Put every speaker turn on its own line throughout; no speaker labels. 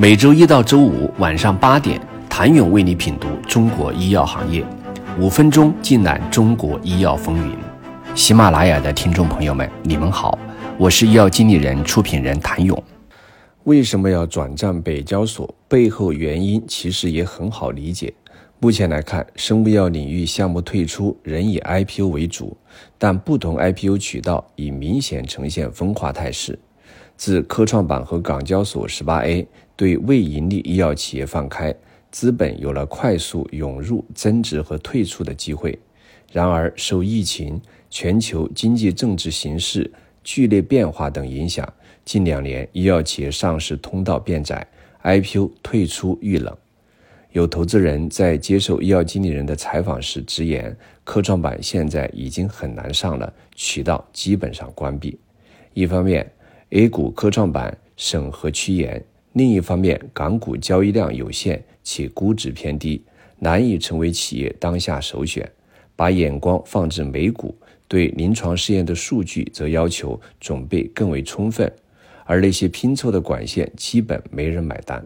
每周一到周五晚上八点，谭勇为你品读中国医药行业，五分钟尽览中国医药风云。喜马拉雅的听众朋友们，你们好，我是医药经理人、出品人谭勇。为什么要转战北交所？背后原因其实也很好理解。目前来看，生物药领域项目退出仍以 IPO 为主，但不同 IPO 渠道已明显呈现分化态势。自科创板和港交所十八 A 对未盈利医药企业放开，资本有了快速涌入、增值和退出的机会。然而，受疫情、全球经济政治形势剧烈变化等影响，近两年医药企业上市通道变窄，IPO 退出遇冷。有投资人在接受医药经理人的采访时直言，科创板现在已经很难上了，渠道基本上关闭。一方面，A 股科创板审核趋严，另一方面，港股交易量有限且估值偏低，难以成为企业当下首选。把眼光放至美股，对临床试验的数据则要求准备更为充分，而那些拼凑的管线基本没人买单。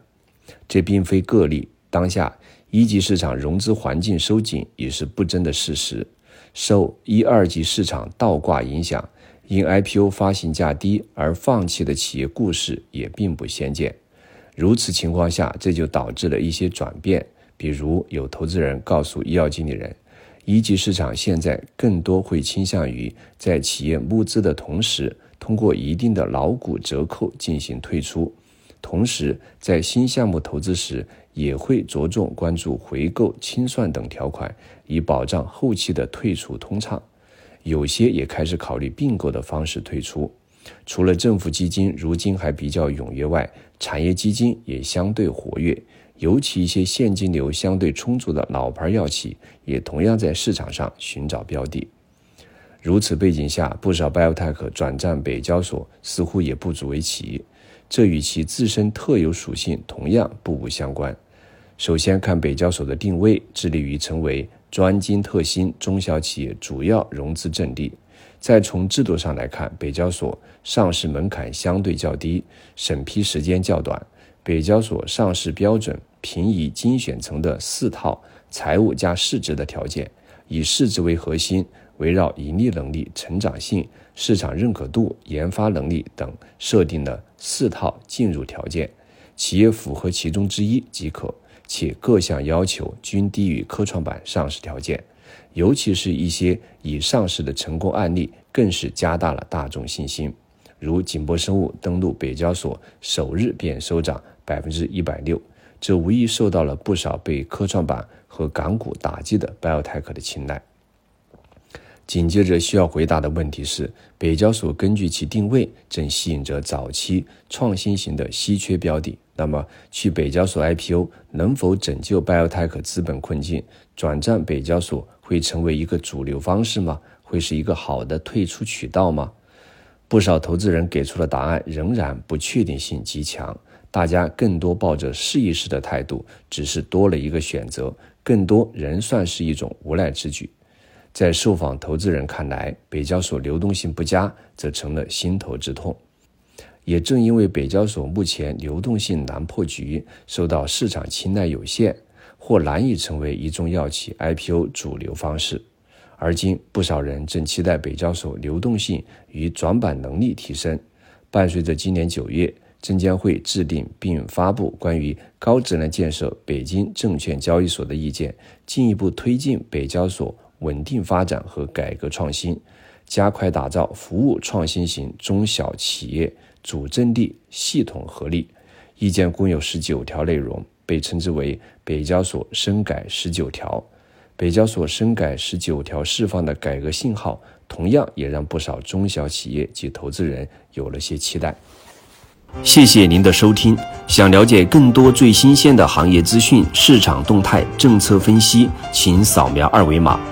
这并非个例，当下一级市场融资环境收紧已是不争的事实。受一二级市场倒挂影响。因 IPO 发行价低而放弃的企业故事也并不鲜见。如此情况下，这就导致了一些转变。比如，有投资人告诉医药经理人，一级市场现在更多会倾向于在企业募资的同时，通过一定的老股折扣进行退出；同时，在新项目投资时，也会着重关注回购清算等条款，以保障后期的退出通畅。有些也开始考虑并购的方式退出。除了政府基金如今还比较踊跃外，产业基金也相对活跃，尤其一些现金流相对充足的老牌药企也同样在市场上寻找标的。如此背景下，不少 biotech 转战北交所似乎也不足为奇，这与其自身特有属性同样不无相关。首先看北交所的定位，致力于成为。专精特新中小企业主要融资阵地。再从制度上来看，北交所上市门槛相对较低，审批时间较短。北交所上市标准平移精选层的四套财务加市值的条件，以市值为核心，围绕盈利能力、成长性、市场认可度、研发能力等设定了四套进入条件，企业符合其中之一即可。且各项要求均低于科创板上市条件，尤其是一些已上市的成功案例，更是加大了大众信心。如景博生物登陆北交所首日便收涨百分之一百六，这无疑受到了不少被科创板和港股打击的 biotech 的青睐。紧接着需要回答的问题是，北交所根据其定位，正吸引着早期创新型的稀缺标的。那么，去北交所 IPO 能否拯救 biotech 资本困境？转战北交所会成为一个主流方式吗？会是一个好的退出渠道吗？不少投资人给出的答案仍然不确定性极强，大家更多抱着试一试的态度，只是多了一个选择，更多仍算是一种无奈之举。在受访投资人看来，北交所流动性不佳，则成了心头之痛。也正因为北交所目前流动性难破局，受到市场青睐有限，或难以成为一众药企 IPO 主流方式。而今，不少人正期待北交所流动性与转板能力提升。伴随着今年九月，证监会制定并发布关于高质量建设北京证券交易所的意见，进一步推进北交所。稳定发展和改革创新，加快打造服务创新型中小企业主阵地系统合力。意见共有十九条内容，被称之为北交所深改十九条。北交所深改十九条释放的改革信号，同样也让不少中小企业及投资人有了些期待。谢谢您的收听。想了解更多最新鲜的行业资讯、市场动态、政策分析，请扫描二维码。